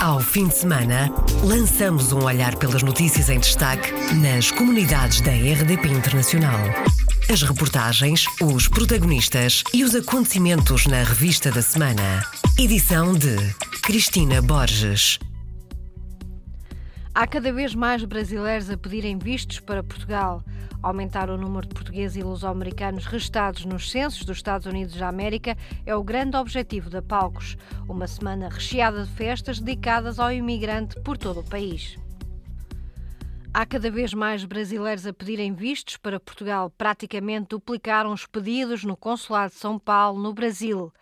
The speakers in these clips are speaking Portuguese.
Ao fim de semana, lançamos um olhar pelas notícias em destaque nas comunidades da RDP Internacional. As reportagens, os protagonistas e os acontecimentos na revista da semana. Edição de Cristina Borges. Há cada vez mais brasileiros a pedirem vistos para Portugal. Aumentar o número de portugueses e luso-americanos restados nos censos dos Estados Unidos da América é o grande objetivo da Palcos, uma semana recheada de festas dedicadas ao imigrante por todo o país. Há cada vez mais brasileiros a pedirem vistos para Portugal. Praticamente duplicaram os pedidos no Consulado de São Paulo, no Brasil.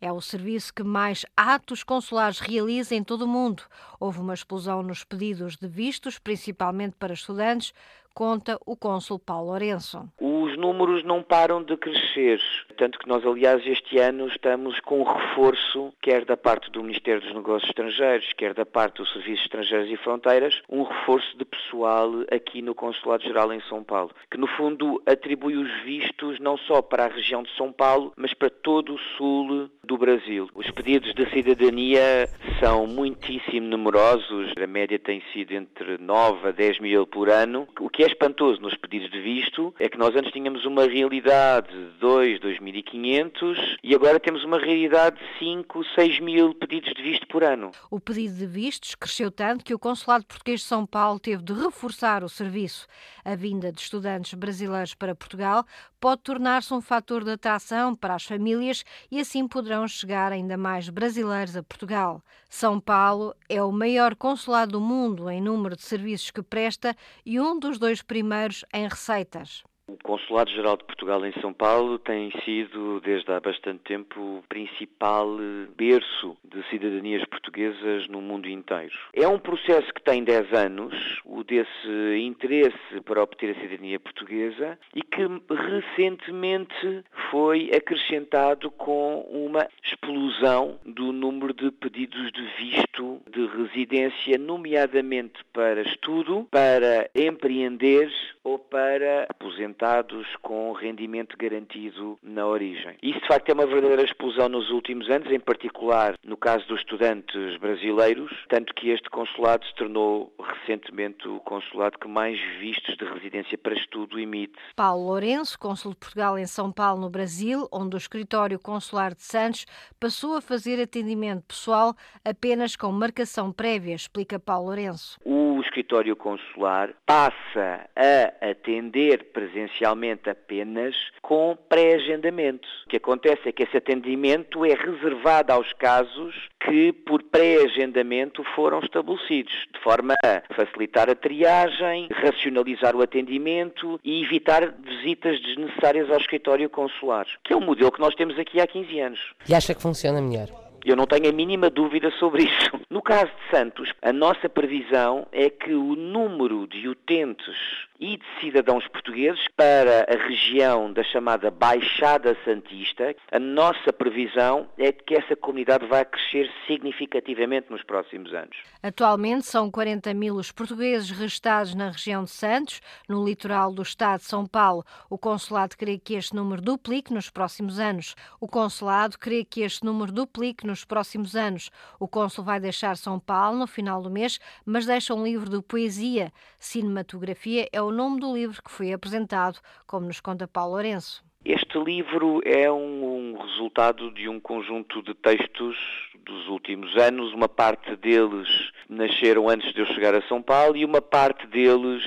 É o serviço que mais atos consulares realiza em todo o mundo. Houve uma explosão nos pedidos de vistos, principalmente para estudantes, conta o cônsul Paulo Lourenço. Os números não param de crescer, tanto que nós, aliás, este ano estamos com um reforço, quer da parte do Ministério dos Negócios Estrangeiros, quer da parte do Serviço Estrangeiros e Fronteiras, um reforço de pessoal aqui no Consulado-Geral em São Paulo, que no fundo atribui os vistos não só para a região de São Paulo, mas para todo o sul do Brasil. Os pedidos de cidadania são muitíssimo numerosos, a média tem sido entre 9 a 10 mil por ano, o que é espantoso nos pedidos de visto é que nós antes tínhamos uma realidade de 2, 2.500 e agora temos uma realidade de 5, 6 mil pedidos de visto por ano. O pedido de vistos cresceu tanto que o Consulado Português de São Paulo teve de reforçar o serviço. A vinda de estudantes brasileiros para Portugal pode tornar-se um fator de atração para as famílias e assim poderão chegar ainda mais brasileiros a Portugal. São Paulo é o maior consulado do mundo em número de serviços que presta e um dos dois primeiros em receitas. O Consulado-Geral de Portugal em São Paulo tem sido, desde há bastante tempo, o principal berço de cidadanias portuguesas no mundo inteiro. É um processo que tem 10 anos, o desse interesse para obter a cidadania portuguesa, e que recentemente foi acrescentado com uma explosão do número de pedidos de visto de residência, nomeadamente para estudo, para empreender ou para aposentados com rendimento garantido na origem. Isso, de facto, é uma verdadeira explosão nos últimos anos, em particular no caso dos estudantes brasileiros, tanto que este consulado se tornou recentemente o consulado que mais vistos de residência para estudo emite. Paulo Lourenço, cônsul de Portugal em São Paulo, no Brasil, onde o escritório consular de Santos passou a fazer atendimento pessoal apenas com marcação prévia, explica Paulo Lourenço. O escritório consular passa a atender presencialmente apenas com pré-agendamento. O que acontece é que esse atendimento é reservado aos casos que, por pré-agendamento, foram estabelecidos, de forma a facilitar a triagem, racionalizar o atendimento e evitar visitas desnecessárias ao escritório consular, que é um modelo que nós temos aqui há 15 anos. E acha que funciona melhor? Eu não tenho a mínima dúvida sobre isso. No caso de Santos, a nossa previsão é que o número de utentes e de cidadãos portugueses para a região da chamada Baixada Santista, a nossa previsão é que essa comunidade vai crescer significativamente nos próximos anos. Atualmente são 40 mil os portugueses restados na região de Santos, no litoral do estado de São Paulo. O consulado crê que este número duplique nos próximos anos. O consulado crê que este número duplique nos próximos anos. O cônsul vai deixar São Paulo no final do mês, mas deixa um livro de poesia. Cinematografia é o nome do livro que foi apresentado, como nos conta Paulo Lourenço. Este livro é um, um, resultado de um conjunto de textos dos últimos anos. Uma parte deles nasceram antes de eu chegar a São Paulo e uma parte deles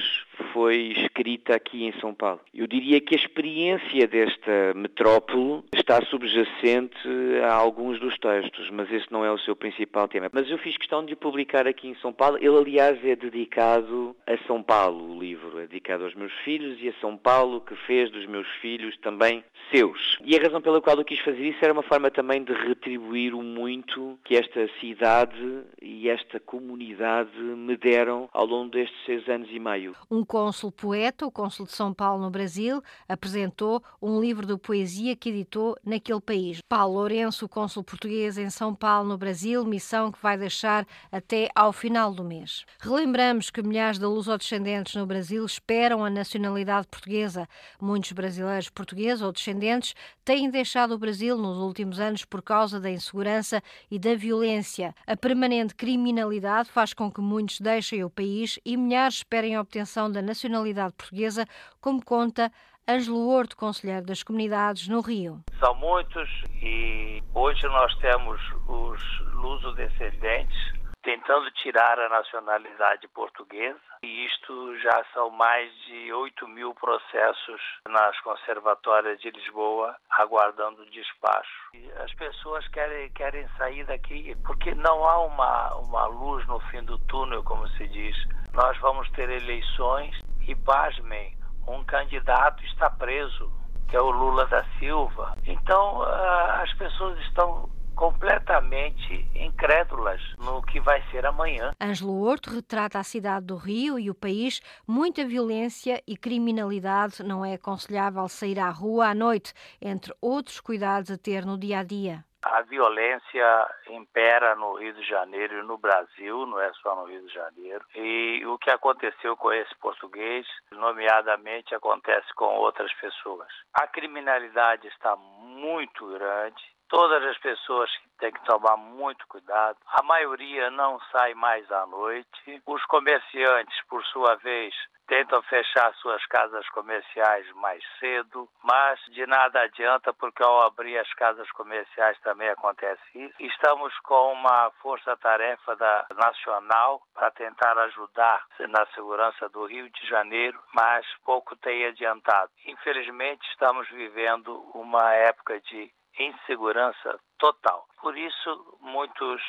foi escrita aqui em São Paulo. Eu diria que a experiência desta metrópole está subjacente a alguns dos textos, mas esse não é o seu principal tema. Mas eu fiz questão de publicar aqui em São Paulo. Ele, aliás, é dedicado a São Paulo, o livro. É dedicado aos meus filhos e a São Paulo, que fez dos meus filhos também seus. E a razão pela qual eu quis fazer isso era uma forma também de retribuir o muito que esta cidade esta comunidade me deram ao longo destes seis anos e meio. Um cônsul poeta, o cônsul de São Paulo no Brasil, apresentou um livro de poesia que editou naquele país. Paulo Lourenço, cônsul português em São Paulo no Brasil, missão que vai deixar até ao final do mês. Relembramos que milhares de lusodescendentes no Brasil esperam a nacionalidade portuguesa. Muitos brasileiros portugueses ou descendentes têm deixado o Brasil nos últimos anos por causa da insegurança e da violência. A permanente criminalidade faz com que muitos deixem o país e milhares esperem a obtenção da nacionalidade portuguesa, como conta Ângelo Horto, conselheiro das comunidades no Rio. São muitos e hoje nós temos os luso-descendentes tentando tirar a nacionalidade portuguesa. E isto já são mais de 8 mil processos nas conservatórias de Lisboa, aguardando despacho. E as pessoas querem, querem sair daqui porque não há uma, uma luz no fim do túnel, como se diz. Nós vamos ter eleições e, pasmem, um candidato está preso, que é o Lula da Silva. Então, ah, as pessoas estão completamente incrédulas no que vai ser amanhã. Ângelo Horto retrata a cidade do Rio e o país, muita violência e criminalidade, não é aconselhável sair à rua à noite, entre outros cuidados a ter no dia a dia. A violência impera no Rio de Janeiro e no Brasil, não é só no Rio de Janeiro. E o que aconteceu com esse português, nomeadamente, acontece com outras pessoas. A criminalidade está muito grande, Todas as pessoas têm que tomar muito cuidado. A maioria não sai mais à noite. Os comerciantes, por sua vez, tentam fechar suas casas comerciais mais cedo, mas de nada adianta porque ao abrir as casas comerciais também acontece isso. Estamos com uma força-tarefa nacional para tentar ajudar na segurança do Rio de Janeiro, mas pouco tem adiantado. Infelizmente, estamos vivendo uma época de insegurança total. Por isso, muitos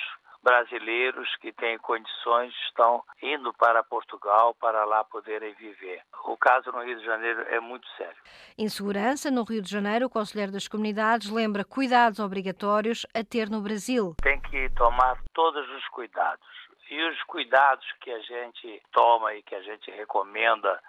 brasileiros que têm condições estão indo para Portugal para lá poderem viver. O caso no Rio de Janeiro é muito sério. Insegurança no Rio de Janeiro, o Conselheiro das Comunidades lembra cuidados obrigatórios a ter no Brasil. Tem que tomar todos os cuidados. E os cuidados que a gente toma e que a gente recomenda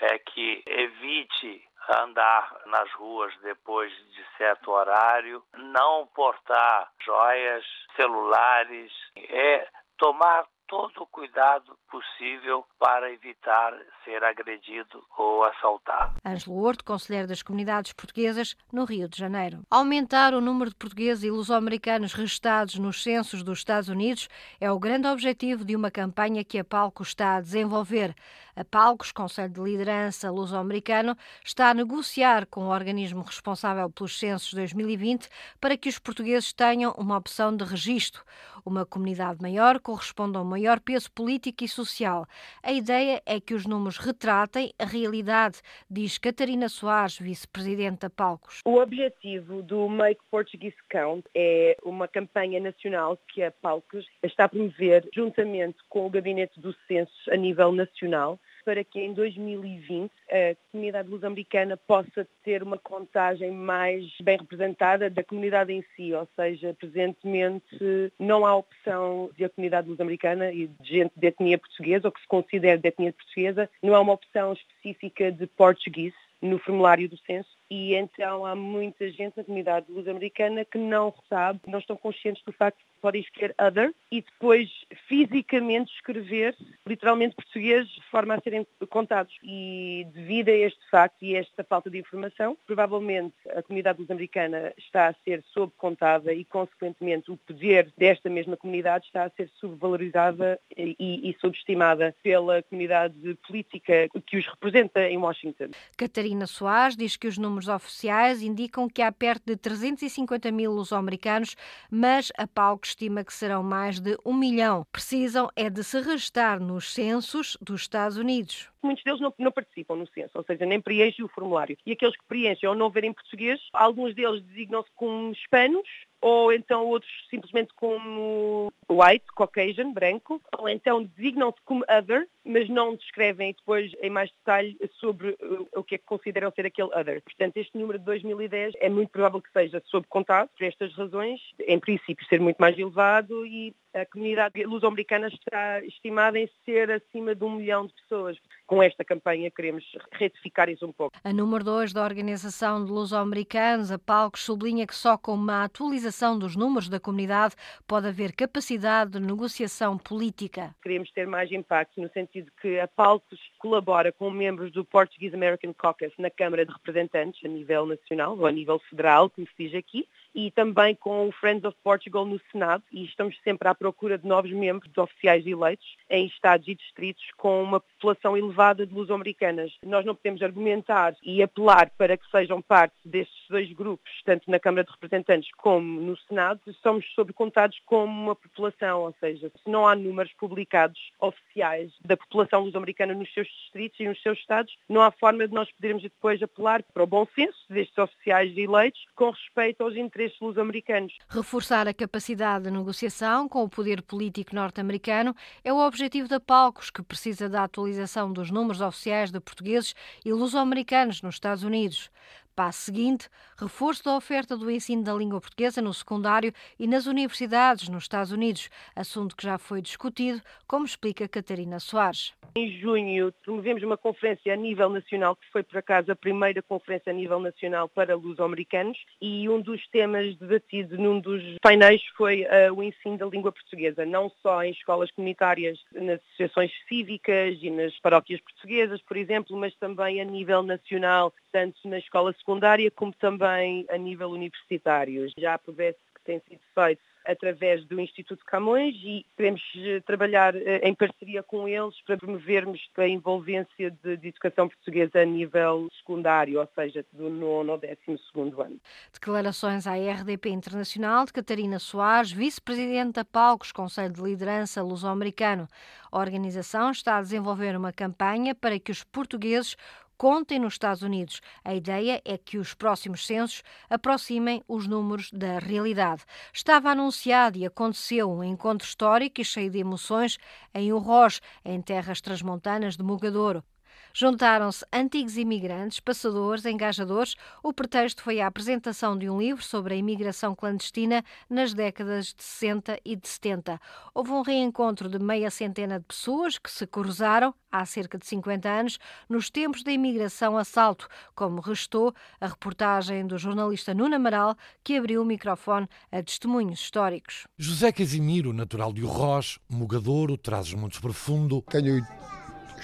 é que evite andar nas ruas depois de certo horário, não portar joias, celulares, é tomar todo o cuidado possível para evitar ser agredido ou assaltado. Ângelo Horto, conselheiro das comunidades portuguesas no Rio de Janeiro. Aumentar o número de portugueses e luso-americanos registados nos censos dos Estados Unidos é o grande objetivo de uma campanha que a Palco está a desenvolver. A Palcos, Conselho de Liderança Luso-Americano, está a negociar com o organismo responsável pelos censos 2020 para que os portugueses tenham uma opção de registro. Uma comunidade maior corresponde a um maior peso político e social. A ideia é que os números retratem a realidade, diz Catarina Soares, vice-presidente da Palcos. O objetivo do Make Portuguese Count é uma campanha nacional que a Palcos está a promover juntamente com o Gabinete do Censo a nível nacional para que em 2020 a comunidade luso-americana possa ter uma contagem mais bem representada da comunidade em si, ou seja, presentemente não há opção de a comunidade luso-americana e de gente de etnia portuguesa ou que se considere de etnia portuguesa, não há uma opção específica de português no formulário do censo e então há muita gente na comunidade luso-americana que não sabe, não estão conscientes do facto que podem escolher other e depois fisicamente escrever literalmente português de forma a serem contados. E devido a este facto e a esta falta de informação, provavelmente a comunidade luso-americana está a ser subcontada e, consequentemente, o poder desta mesma comunidade está a ser subvalorizada e, e subestimada pela comunidade política que os representa em Washington. Catarina Soares diz que os números números oficiais indicam que há perto de 350 mil luso-americanos, mas a Palco estima que serão mais de um milhão. Precisam é de se registrar nos censos dos Estados Unidos. Muitos deles não, não, participam no censo, ou seja, nem preenchem o formulário. E aqueles que preenchem ou não verem português, alguns deles designam-se como hispanos, ou então outros simplesmente como white, Caucasian, branco, ou então designam-se como other, mas não descrevem depois em mais detalhe sobre o que é que consideram ser aquele other. Portanto, este número de 2010 é muito provável que seja contado por estas razões, em princípio ser muito mais elevado e a comunidade luso-americana está estimada em ser acima de um milhão de pessoas. Com esta campanha queremos retificar isso um pouco. A número 2 da Organização de Luso-Americanos, a Palcos, sublinha que só com uma atualização dos números da comunidade pode haver capacidade de negociação política. Queremos ter mais impacto no sentido que a Palcos colabora com membros do Portuguese American Caucus na Câmara de Representantes a nível nacional ou a nível federal, como se diz aqui, e também com o Friends of Portugal no Senado e estamos sempre à procura de novos membros de oficiais eleitos em estados e distritos com uma população elevada de luso-americanas. Nós não podemos argumentar e apelar para que sejam parte destes dois grupos, tanto na Câmara de Representantes como no Senado, somos sobrecontados como uma população, ou seja, se não há números publicados oficiais da população luso-americana nos seus distritos e nos seus estados, não há forma de nós podermos depois apelar para o bom senso destes oficiais eleitos com respeito aos interesses interesses luso-americanos. Reforçar a capacidade de negociação com o poder político norte-americano é o objetivo da Palcos, que precisa da atualização dos números oficiais de portugueses e luso-americanos nos Estados Unidos. Passo seguinte, reforço da oferta do ensino da língua portuguesa no secundário e nas universidades nos Estados Unidos, assunto que já foi discutido, como explica Catarina Soares. Em junho, promovemos uma conferência a nível nacional, que foi, por acaso, a primeira conferência a nível nacional para luso-americanos, e um dos temas debatidos num dos painéis foi uh, o ensino da língua portuguesa, não só em escolas comunitárias, nas associações cívicas e nas paróquias portuguesas, por exemplo, mas também a nível nacional, tanto na escola secundária como também a nível universitário. Já a progresso que tem sido feito através do Instituto Camões e queremos eh, trabalhar eh, em parceria com eles para promovermos a envolvência de, de educação portuguesa a nível secundário, ou seja, do nono ao décimo segundo ano. Declarações à RDP Internacional de Catarina Soares, vice-presidente da Palcos, Conselho de Liderança Luso-Americano. A organização está a desenvolver uma campanha para que os portugueses contem nos Estados Unidos. A ideia é que os próximos censos aproximem os números da realidade. Estava anunciado e aconteceu um encontro histórico e cheio de emoções em Urroz, em terras transmontanas de Mugadouro. Juntaram-se antigos imigrantes, passadores, engajadores. O pretexto foi a apresentação de um livro sobre a imigração clandestina nas décadas de 60 e de 70. Houve um reencontro de meia centena de pessoas que se cruzaram há cerca de 50 anos nos tempos da imigração a salto, como restou a reportagem do jornalista Nuno Amaral, que abriu o microfone a testemunhos históricos. José Casimiro, natural de Urroz, Mugadouro, Trazes-Montes Profundo. Tenho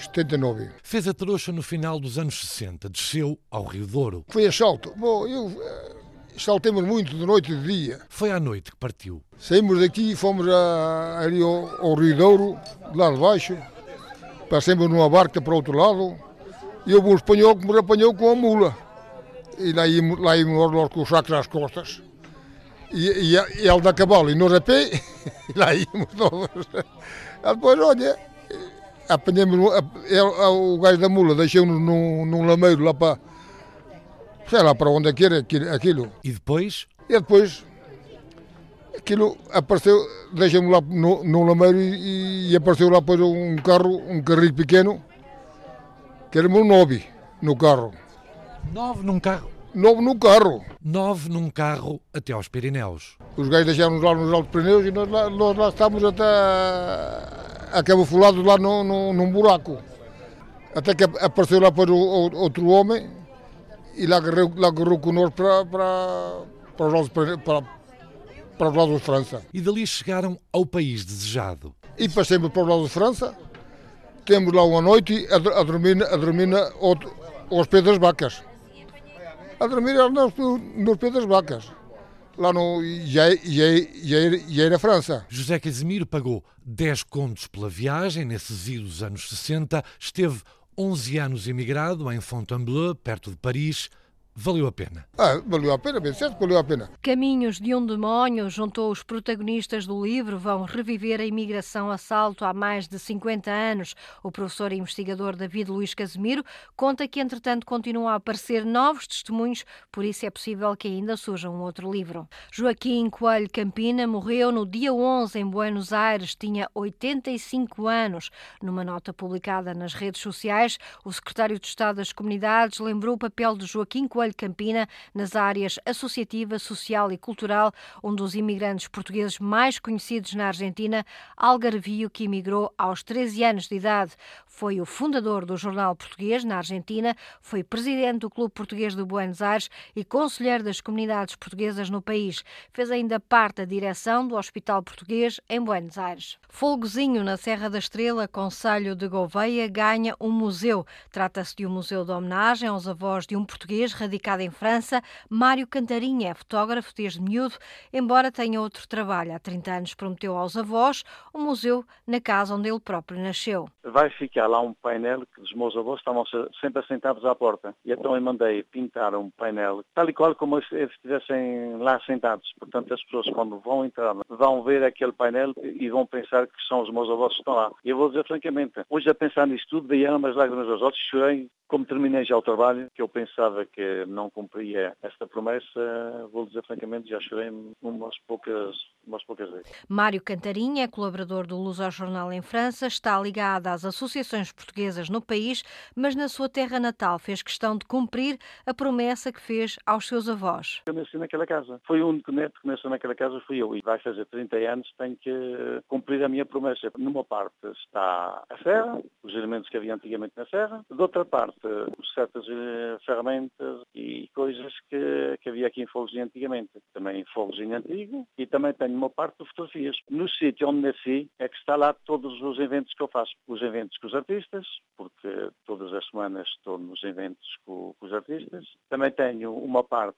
79. Fez a trouxa no final dos anos 60, desceu ao Rio Douro. Foi assalto. Bom, eu uh, saltemos muito de noite e de dia. Foi à noite que partiu. Saímos daqui e fomos a, ali ao, ao Rio Douro, lá de baixo. Passamos numa barca para o outro lado e houve um espanhol que me apanhou com a mula. E lá íamos, lá íamos nós com os sacos às costas. E, e, e ele da cavalo e nós a pé, e lá íamos nós. Depois, olha, apanhamos o gajo da mula, deixou-nos num, num lameiro lá para. sei lá para onde é que era aquilo. E depois? E depois aquilo apareceu, deixamos lá no, num lameiro e, e, apareceu lá depois um carro, um carrinho pequeno, que era um nove no carro. Nove num carro? Nove num carro. Nove num carro até aos Pirineus. Os gajos deixaram-nos lá nos altos Pirineus e nós lá, nós lá estávamos até fulado lá no, no, num buraco. Até que apareceu lá depois outro homem e lá agarrou, lá agarrou connosco para, para, para, os lados, para, para os lados de França. E dali chegaram ao país desejado. E passemos para os lados de França, temos lá uma noite a, a dormir, a dormir aos pés das vacas. A dormir nos, nos pés das vacas lá no. Era França. José Casimiro pagou 10 contos pela viagem nesses idos anos 60, esteve 11 anos emigrado em Fontainebleau, perto de Paris. Valeu a pena. Ah, valeu a pena, bem certo, valeu a pena. Caminhos de um demónio juntou os protagonistas do livro vão reviver a imigração assalto há mais de 50 anos. O professor e investigador David Luiz Casemiro conta que, entretanto, continuam a aparecer novos testemunhos, por isso é possível que ainda surja um outro livro. Joaquim Coelho Campina morreu no dia 11 em Buenos Aires, tinha 85 anos. Numa nota publicada nas redes sociais, o secretário de Estado das Comunidades lembrou o papel de Joaquim Coelho Campina nas áreas associativa, social e cultural, um dos imigrantes portugueses mais conhecidos na Argentina, algarvio que emigrou aos 13 anos de idade. Foi o fundador do Jornal Português na Argentina, foi presidente do Clube Português de Buenos Aires e conselheiro das comunidades portuguesas no país. Fez ainda parte da direção do Hospital Português em Buenos Aires. Folgozinho, na Serra da Estrela, Conselho de Gouveia, ganha um museu. Trata-se de um museu de homenagem aos avós de um português radicado em França. Mário Cantarinha é fotógrafo desde miúdo, embora tenha outro trabalho. Há 30 anos prometeu aos avós um museu na casa onde ele próprio nasceu. Vai ficar lá um painel que os meus avós estavam sempre assentados à porta. E então eu mandei pintar um painel, tal e qual como se estivessem lá sentados. Portanto, as pessoas quando vão entrar, vão ver aquele painel e vão pensar que são os meus avós que estão lá. E eu vou dizer francamente, hoje a pensar nisto tudo, veio umas lágrimas aos olhos, chorei como terminei já o trabalho, que eu pensava que não cumpria esta promessa, vou dizer francamente, já chorei umas poucas, umas poucas vezes. Mário Cantarinha é colaborador do Luz ao Jornal em França, está ligado às associações portuguesas no país, mas na sua terra natal fez questão de cumprir a promessa que fez aos seus avós. Eu nasci naquela casa. Foi o único neto que nasceu naquela casa, fui eu. E vai fazer 30 anos, tenho que cumprir a minha promessa. Numa parte está a serra, os elementos que havia antigamente na serra, de outra parte certas eh, ferramentas e coisas que, que havia aqui em Fogozinho antigamente. Também Fogozinho antigo e também tenho uma parte de fotografias. No sítio onde nasci é que está lá todos os eventos que eu faço. Os eventos com os artistas, porque todas as semanas estou nos eventos com, com os artistas. Também tenho uma parte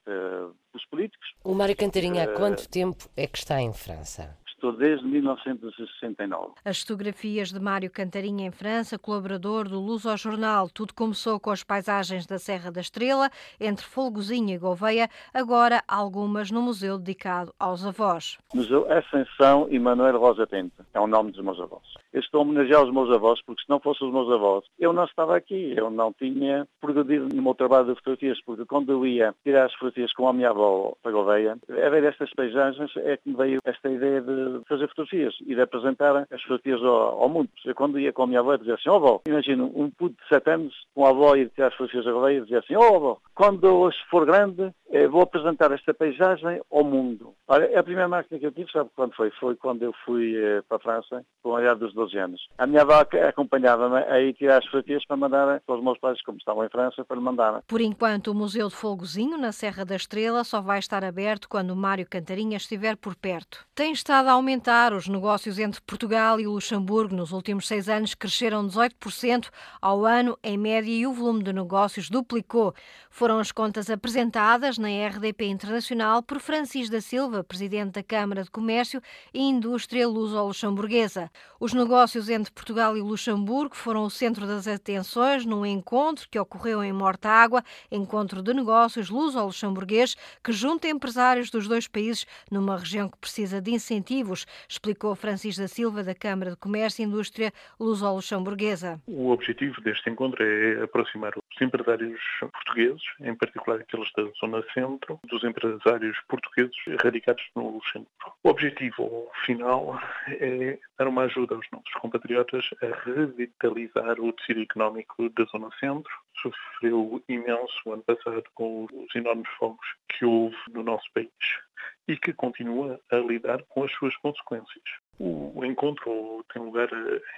dos políticos. O Mário Cantarinha, há quanto tempo é que está em França? Estou desde 1969. As fotografias de Mário Cantarinha em França, colaborador do Luz ao Jornal. Tudo começou com as paisagens da Serra da Estrela, entre Folgozinho e Gouveia, agora algumas no museu dedicado aos avós. Museu Ascensão e Manuel Rosa Pinto, é o nome dos meus avós. Eu estou a homenagear os meus avós, porque se não fossem os meus avós, eu não estava aqui, eu não tinha progredido no meu trabalho de fotografias, porque quando eu ia tirar as fotografias com a minha avó para Gouveia, a ver estas paisagens é que me veio esta ideia de fazer fotografias e de apresentar as fotografias ao, ao mundo. Eu quando ia com a minha avó, eu dizia assim, ó oh, avó, imagina um puto de 7 anos com a avó e tirar as fotografias a Gouveia e dizia assim, ó oh, avó, quando eu for grande, eh, vou apresentar esta paisagem ao mundo. Olha, a primeira máquina que eu tive, sabe quando foi? Foi quando eu fui eh, para a França, com a idade dos 12 anos. A minha avó acompanhava-me a ir tirar as fotografias para mandar para os meus pais, como estavam em França, para lhe mandar. Por enquanto, o Museu de Folgozinho, na Serra da Estrela, só vai estar aberto quando Mário Cantarinha estiver por perto. Tem estado a aumentar os negócios entre Portugal e Luxemburgo. Nos últimos seis anos cresceram 18% ao ano, em média, e o volume de negócios duplicou. Foram as contas apresentadas na RDP Internacional por Francis da Silva, presidente da Câmara de Comércio e Indústria Luso-Luxemburguesa. Os negócios entre Portugal e Luxemburgo foram o centro das atenções num encontro que ocorreu em Mortágua, encontro de negócios luso-luxemburguês que junta empresários dos dois países numa região que precisa de incentivos, explicou Francis da Silva, da Câmara de Comércio e Indústria Luso-Luxemburguesa. O objetivo deste encontro é aproximar os empresários portugueses, em particular aqueles da zona centro, dos empresários portugueses radicados no Luxemburgo. O objetivo final é dar uma ajuda aos nossos compatriotas a revitalizar o tecido económico da zona centro. Sofreu imenso ano passado com os enormes fogos que houve no nosso país e que continua a lidar com as suas consequências. O encontro tem lugar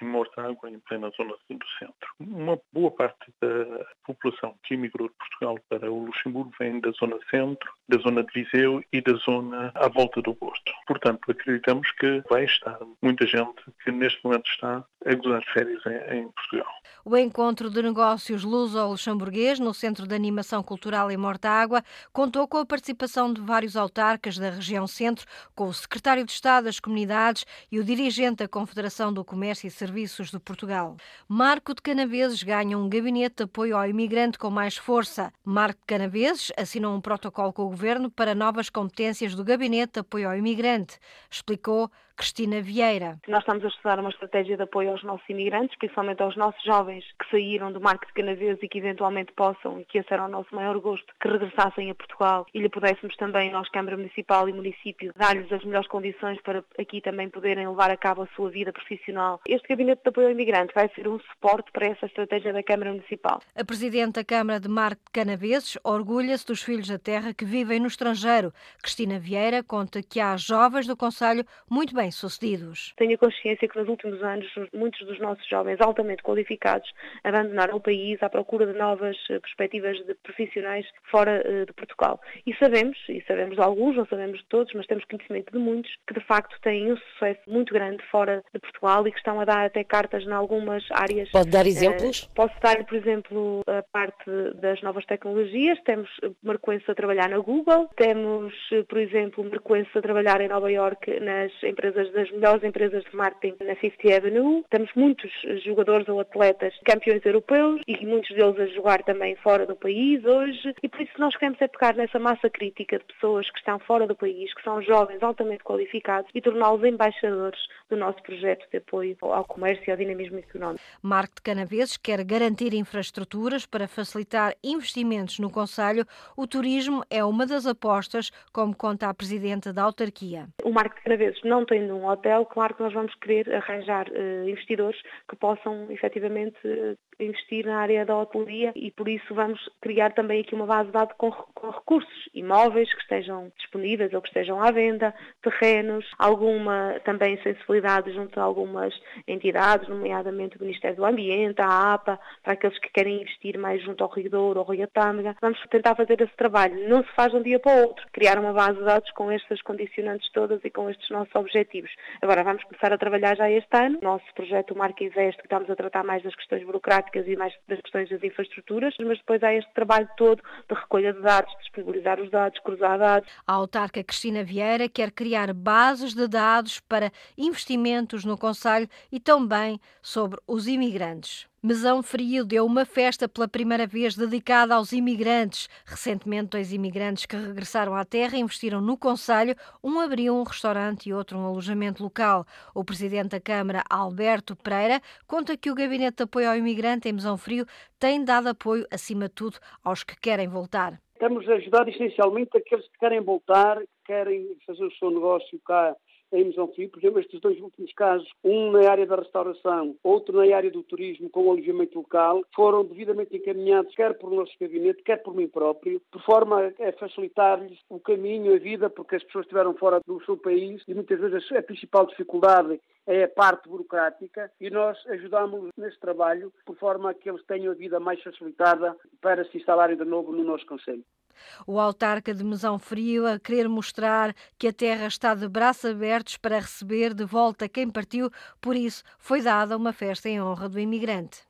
em Mortágua, em plena zona do centro. Uma boa parte da população que emigrou de Portugal para o Luxemburgo vem da zona centro, da zona de Viseu e da zona à volta do Porto. Portanto, acreditamos que vai estar muita gente que neste momento está a gozar férias em, em Portugal. O encontro de negócios luso-luxemburguês no Centro de Animação Cultural em Mortágua contou com a participação de vários autarcas da região centro, com o secretário de Estado das Comunidades e o dirigente da Confederação do Comércio e Serviços de Portugal. Marco de Canaveses ganha um gabinete de apoio ao imigrante com mais força. Marco de Canaveses assinou um protocolo com o governo para novas competências do gabinete de apoio ao imigrante. Explicou Cristina Vieira. Nós estamos a estudar uma estratégia de apoio aos nossos imigrantes, principalmente aos nossos jovens que saíram do Marco de Canaveses e que eventualmente possam, e que esse era o nosso maior gosto, que regressassem a Portugal e lhe pudéssemos também, nós, Câmara Municipal e Município, dar-lhes as melhores condições para aqui também poderem levar a cabo a sua vida profissional. Este Gabinete de Apoio ao Imigrante vai ser um suporte para essa estratégia da Câmara Municipal. A Presidente da Câmara de Marco de Canaveses orgulha-se dos filhos da terra que vivem no estrangeiro. Cristina Vieira conta que há jovens do Conselho muito bem bem-sucedidos. Tenho a consciência que nos últimos anos muitos dos nossos jovens altamente qualificados abandonaram o país à procura de novas eh, perspectivas de profissionais fora eh, de Portugal. E sabemos, e sabemos de alguns, não sabemos de todos, mas temos conhecimento de muitos que de facto têm um sucesso muito grande fora de Portugal e que estão a dar até cartas em algumas áreas. Pode dar exemplos? Uh, posso dar, por exemplo, a parte das novas tecnologias. Temos marcoenses a trabalhar na Google, temos, por exemplo, marcoenses a trabalhar em Nova York nas empresas das melhores empresas de marketing na 50 Avenue. Temos muitos jogadores ou atletas campeões europeus e muitos deles a jogar também fora do país hoje. E por isso nós queremos é pegar nessa massa crítica de pessoas que estão fora do país, que são jovens altamente qualificados e torná-los embaixadores do nosso projeto de apoio ao comércio e ao dinamismo económico. Marco de Canaveses quer garantir infraestruturas para facilitar investimentos no Conselho. O turismo é uma das apostas, como conta a Presidenta da autarquia. O Marco de Canaveses não tem um hotel, claro que nós vamos querer arranjar uh, investidores que possam efetivamente uh, investir na área da hotelaria e por isso vamos criar também aqui uma base de dados com, com, recursos, imóveis que estejam disponíveis ou que estejam à venda, terrenos, alguma também sensibilidade junto a algumas entidades, nomeadamente o Ministério do Ambiente, a APA, para aqueles que querem investir mais junto ao Rio Douro ou Rio Tâmega. Vamos tentar fazer esse trabalho. Não se faz de um dia para o outro. Criar uma base de dados com estas condicionantes todas e com estes nossos objetivos. Agora vamos começar a trabalhar já este ano. Nosso projeto Marca Invest, que estamos a tratar mais das questões burocráticas e mais das questões das infraestruturas, mas depois há este trabalho todo de recolha de dados, disponibilizar os dados, cruzar dados. A autarca Cristina Vieira quer criar bases de dados para investimentos no Conselho e também sobre os imigrantes. Mesão Frio deu uma festa pela primeira vez dedicada aos imigrantes. Recentemente, dois imigrantes que regressaram à terra investiram no Conselho. Um abriu um restaurante e outro um alojamento local. O presidente da Câmara, Alberto Pereira, conta que o Gabinete de Apoio ao Imigrante em Mesão Frio tem dado apoio, acima de tudo, aos que querem voltar. Estamos a ajudar essencialmente aqueles que querem voltar, que querem fazer o seu negócio cá em Frio, por exemplo, estes dois últimos casos, um na área da restauração, outro na área do turismo com alojamento local, foram devidamente encaminhados quer por nosso gabinete, quer por mim próprio, de forma a facilitar-lhes o caminho, a vida, porque as pessoas estiveram fora do seu país e muitas vezes a principal dificuldade é a parte burocrática e nós ajudamos nesse trabalho por forma a que eles tenham a vida mais facilitada para se instalarem de novo no nosso Conselho. O autarca de Mesão Frio a querer mostrar que a terra está de braços abertos para receber de volta quem partiu, por isso foi dada uma festa em honra do imigrante.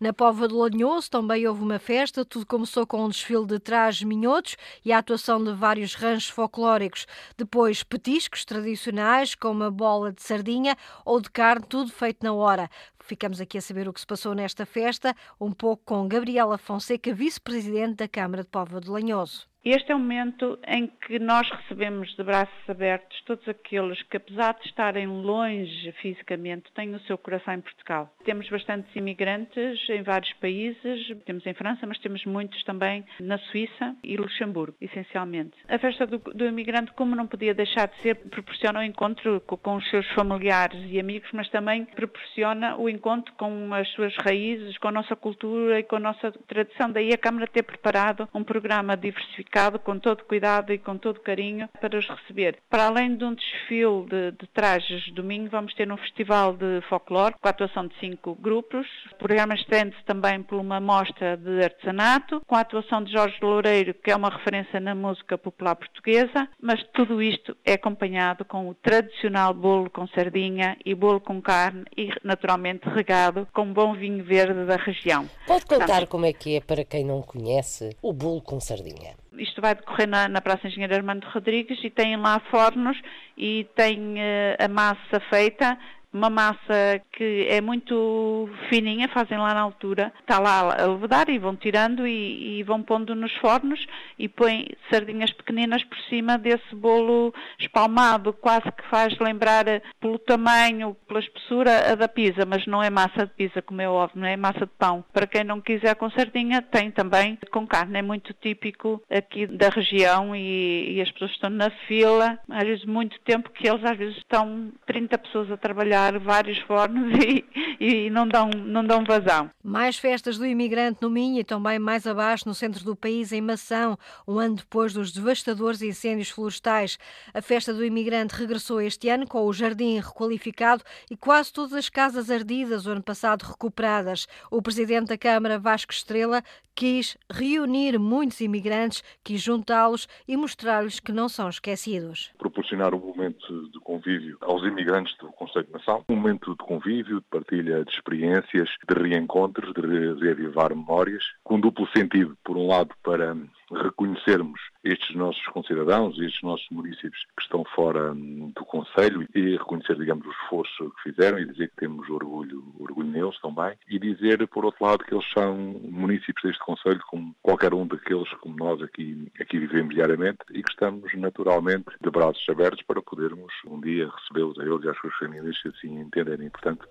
Na Pova de Lanhoso também houve uma festa, tudo começou com um desfile de trajes minhotos e a atuação de vários ranchos folclóricos. Depois, petiscos tradicionais, como a bola de sardinha ou de carne, tudo feito na hora. Ficamos aqui a saber o que se passou nesta festa, um pouco com Gabriela Fonseca, vice-presidente da Câmara de Póvoa de Lanhoso. Este é o momento em que nós recebemos de braços abertos todos aqueles que, apesar de estarem longe fisicamente, têm o seu coração em Portugal. Temos bastantes imigrantes em vários países, temos em França, mas temos muitos também na Suíça e Luxemburgo, essencialmente. A festa do, do imigrante, como não podia deixar de ser, proporciona o um encontro com, com os seus familiares e amigos, mas também proporciona o encontro com as suas raízes, com a nossa cultura e com a nossa tradição. Daí a Câmara ter preparado um programa diversificado com todo cuidado e com todo carinho para os receber. Para além de um desfile de, de trajes domingo, vamos ter um festival de folclore com a atuação de cinco grupos. O programa estende-se também por uma mostra de artesanato, com a atuação de Jorge Loureiro, que é uma referência na música popular portuguesa, mas tudo isto é acompanhado com o tradicional bolo com sardinha e bolo com carne e, naturalmente, regado com bom vinho verde da região. Pode contar Portanto, como é que é para quem não conhece o bolo com sardinha? Isto vai decorrer na, na Praça Engenheiro Armando Rodrigues e tem lá fornos e tem uh, a massa feita uma massa que é muito fininha, fazem lá na altura, está lá a levedar e vão tirando e, e, vão pondo nos fornos e põem sardinhas pequeninas por cima desse bolo espalmado, quase que faz lembrar pelo tamanho, pela espessura, a da pizza, mas não é massa de pizza, como é óbvio, não é massa de pão. Para quem não quiser com sardinha, tem também com carne, é muito típico aqui da região e, e as pessoas estão na fila, às vezes muito tempo que eles às vezes estão 30 pessoas a trabalhar vários fornos e, e não, dão, não dão vazão. Mais festas do imigrante no Minho e também mais abaixo no centro do país, em Mação, um ano depois dos devastadores incêndios florestais. A festa do imigrante regressou este ano com o jardim requalificado e quase todas as casas ardidas o ano passado recuperadas. O presidente da Câmara, Vasco Estrela, quis reunir muitos imigrantes, quis juntá-los e mostrar-lhes que não são esquecidos. Proporcionar um momento de convívio aos imigrantes do Conselho de Um momento de convívio, de partilha de experiências, de reencontros, de reavivar memórias, com duplo sentido, por um lado para reconhecermos estes nossos concidadãos, estes nossos municípios que estão fora hum, do Conselho e reconhecer, digamos, o esforço que fizeram e dizer que temos orgulho, orgulho neles também e dizer, por outro lado, que eles são municípios deste Conselho como qualquer um daqueles como nós aqui, aqui vivemos diariamente e que estamos naturalmente de braços abertos para podermos um dia recebê-los a eles e às suas famílias se assim entenderem. Portanto,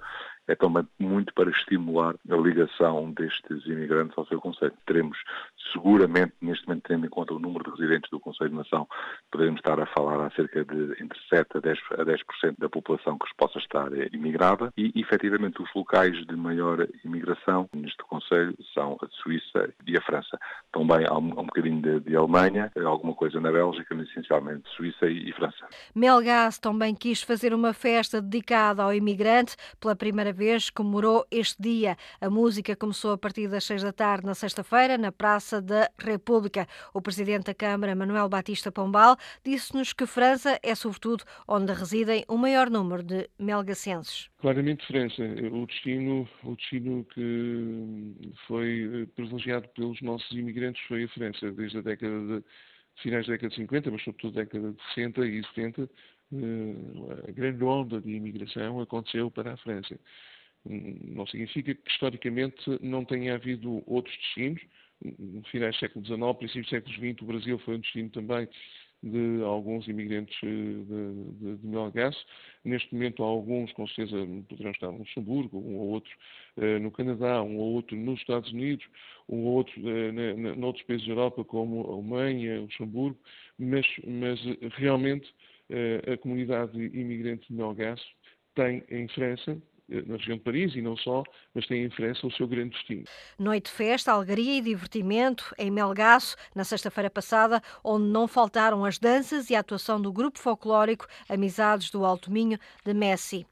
é também muito para estimular a ligação destes imigrantes ao seu Conselho. Teremos seguramente, neste momento, tendo em conta o número de residentes do Conselho de Nação, poderemos estar a falar a cerca de entre 7 a 10%, a 10 da população que possa estar imigrada e, efetivamente, os locais de maior imigração neste Conselho são a Suíça e a França. Também há um, um bocadinho de, de, Alemanha, alguma coisa na Bélgica, mas essencialmente Suíça e, e França. Melgas também quis fazer uma festa dedicada ao imigrante pela primeira vez comemorou este dia. A música começou a partir das seis da tarde na sexta-feira, na Praça da República. O presidente da Câmara, Manuel Batista Pombal, disse-nos que França é, sobretudo, onde residem o maior número de melgacenses. Claramente França, o destino, o destino que foi privilegiado pelos nossos imigrantes foi a França, desde a década de finais da década de 50, mas sobretudo da década de 60 e 70, eh, a grande onda de imigração aconteceu para a França. Hum, não significa que historicamente não tenha havido outros destinos. No finais do século XIX, princípios do século XX, o Brasil foi um destino também de alguns imigrantes eh, de, de, de Melgaço. Neste momento, alguns, com certeza, poderão estar no Luxemburgo, um ou outro uh, no Canadá, um ou outro nos Estados Unidos, um ou outro uh, noutros países da Europa, como a Alemanha, Luxemburgo, mas, mas realmente uh, a comunidade imigrante de Melgaço tem em França eh, na região de Paris e não só, mas tem em França o seu grande destino. Noite de festa, alegria e divertimento em Melgaço, na sexta-feira passada, onde não faltaram as danças e a atuação do grupo folclórico Amizades do Alto Minho de Messi.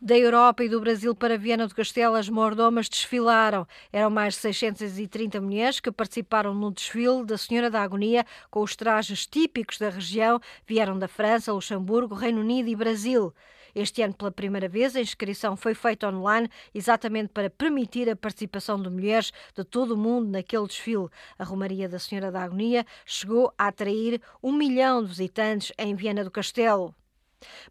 Da Europa e do Brasil para Viana do Castelo, as mordomas desfilaram. Eram mais de 630 mulheres que participaram no desfile da Senhora da Agonia com os trajes típicos da região. Vieram da França, Luxemburgo, Reino Unido e Brasil. Este ano, pela primeira vez, a inscrição foi feita online, exatamente para permitir a participação de mulheres de todo o mundo naquele desfile. A Romaria da Senhora da Agonia chegou a atrair um milhão de visitantes em Viana do Castelo.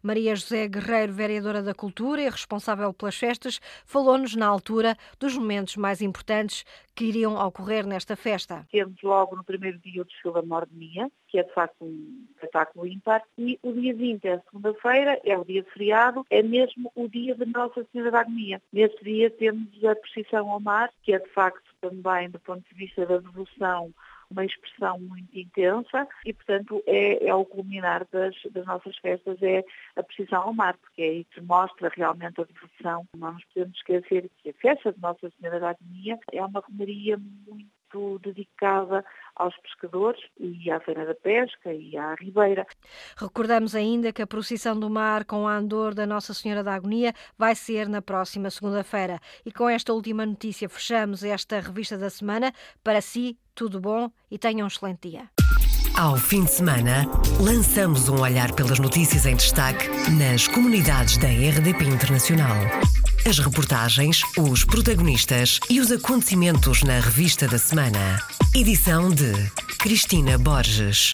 Maria José Guerreiro, vereadora da Cultura e responsável pelas festas, falou-nos na altura dos momentos mais importantes que iriam ocorrer nesta festa. Temos logo no primeiro dia o desfile da Mordomia, que é de facto um espetáculo ímpar, e o dia 20 é segunda-feira, é o dia de feriado, é mesmo o dia de Nossa Senhora da Agonia. Nesse dia temos a procissão ao mar, que é de facto também, do ponto de vista da devoção, uma expressão muito intensa e, portanto, é, é o culminar das, das, nossas festas, é a precisão ao mar, porque é aí que mostra realmente a devoção. Não nos podemos esquecer que a festa de Nossa Senhora da Agonia é uma romaria muito muito dedicada aos pescadores e à feira da pesca e à ribeira. Recordamos ainda que a procissão do mar com a andor da Nossa Senhora da Agonia vai ser na próxima segunda-feira. E com esta última notícia fechamos esta revista da semana. Para si, tudo bom e tenham um excelente dia. Ao fim de semana, lançamos um olhar pelas notícias em destaque nas comunidades da RDP Internacional. As reportagens, os protagonistas e os acontecimentos na revista da semana. Edição de Cristina Borges.